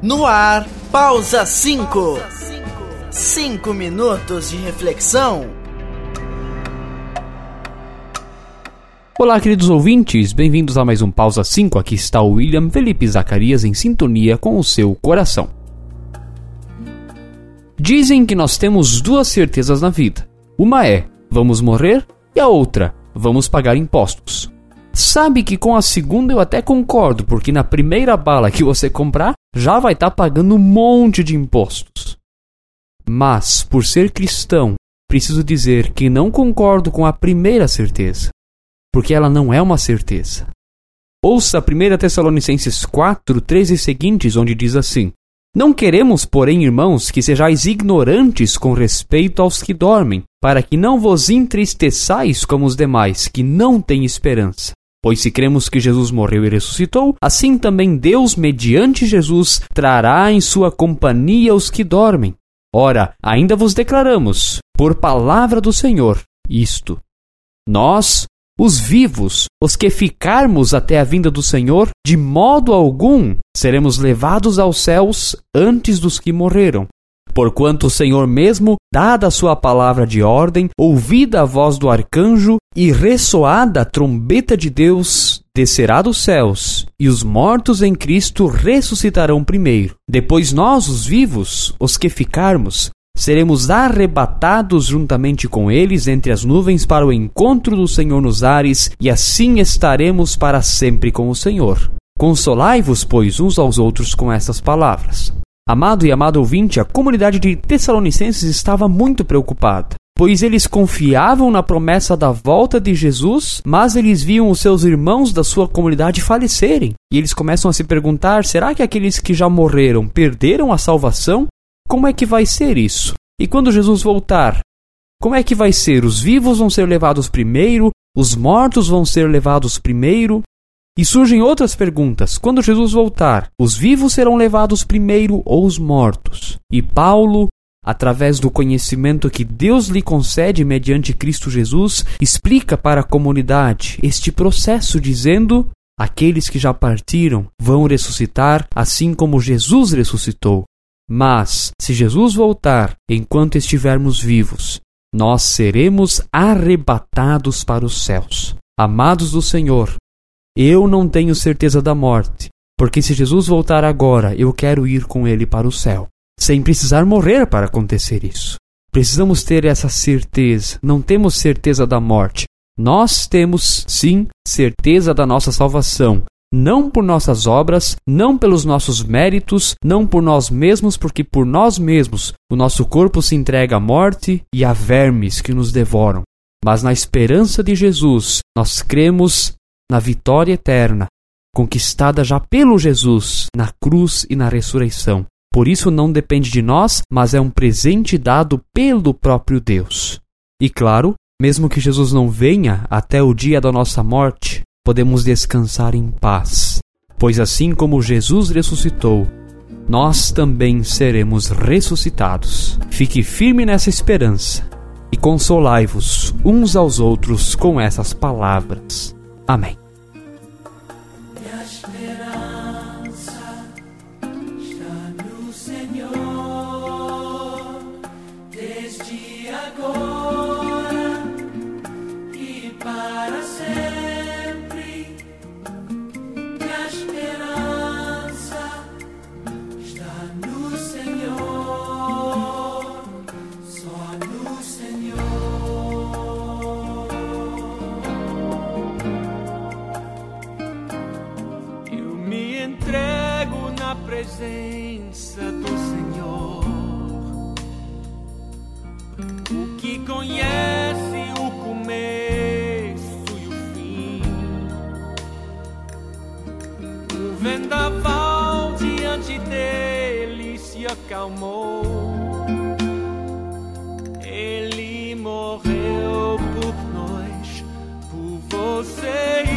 No ar, pausa 5. 5 minutos de reflexão. Olá, queridos ouvintes, bem-vindos a mais um Pausa 5. Aqui está o William Felipe Zacarias em sintonia com o seu coração. Dizem que nós temos duas certezas na vida. Uma é: vamos morrer, e a outra: vamos pagar impostos. Sabe que com a segunda eu até concordo, porque na primeira bala que você comprar, já vai estar tá pagando um monte de impostos. Mas, por ser cristão, preciso dizer que não concordo com a primeira certeza, porque ela não é uma certeza. Ouça 1 Tessalonicenses 4, 13 e seguintes, onde diz assim: Não queremos, porém, irmãos, que sejais ignorantes com respeito aos que dormem, para que não vos entristeçais como os demais, que não têm esperança. Pois se cremos que Jesus morreu e ressuscitou, assim também Deus, mediante Jesus, trará em sua companhia os que dormem. Ora, ainda vos declaramos, por palavra do Senhor, isto: Nós, os vivos, os que ficarmos até a vinda do Senhor, de modo algum seremos levados aos céus antes dos que morreram. Porquanto o Senhor mesmo, dada a sua palavra de ordem, ouvida a voz do arcanjo e ressoada a trombeta de Deus, descerá dos céus, e os mortos em Cristo ressuscitarão primeiro. Depois nós, os vivos, os que ficarmos, seremos arrebatados juntamente com eles entre as nuvens para o encontro do Senhor nos ares, e assim estaremos para sempre com o Senhor. Consolai-vos, pois, uns aos outros com estas palavras. Amado e amado ouvinte, a comunidade de Tessalonicenses estava muito preocupada, pois eles confiavam na promessa da volta de Jesus, mas eles viam os seus irmãos da sua comunidade falecerem. E eles começam a se perguntar: será que aqueles que já morreram perderam a salvação? Como é que vai ser isso? E quando Jesus voltar, como é que vai ser? Os vivos vão ser levados primeiro? Os mortos vão ser levados primeiro? E surgem outras perguntas. Quando Jesus voltar, os vivos serão levados primeiro ou os mortos? E Paulo, através do conhecimento que Deus lhe concede mediante Cristo Jesus, explica para a comunidade este processo, dizendo: aqueles que já partiram vão ressuscitar assim como Jesus ressuscitou. Mas, se Jesus voltar enquanto estivermos vivos, nós seremos arrebatados para os céus. Amados do Senhor, eu não tenho certeza da morte, porque se Jesus voltar agora, eu quero ir com ele para o céu, sem precisar morrer para acontecer isso. Precisamos ter essa certeza. Não temos certeza da morte. Nós temos, sim, certeza da nossa salvação. Não por nossas obras, não pelos nossos méritos, não por nós mesmos, porque por nós mesmos o nosso corpo se entrega à morte e a vermes que nos devoram. Mas na esperança de Jesus, nós cremos na vitória eterna, conquistada já pelo Jesus na cruz e na ressurreição. Por isso não depende de nós, mas é um presente dado pelo próprio Deus. E claro, mesmo que Jesus não venha até o dia da nossa morte, podemos descansar em paz, pois assim como Jesus ressuscitou, nós também seremos ressuscitados. Fique firme nessa esperança e consolai-vos uns aos outros com essas palavras. Amém. entrego na presença do Senhor. O que conhece o começo e o fim. O vendaval diante dele se acalmou. Ele morreu por nós, por você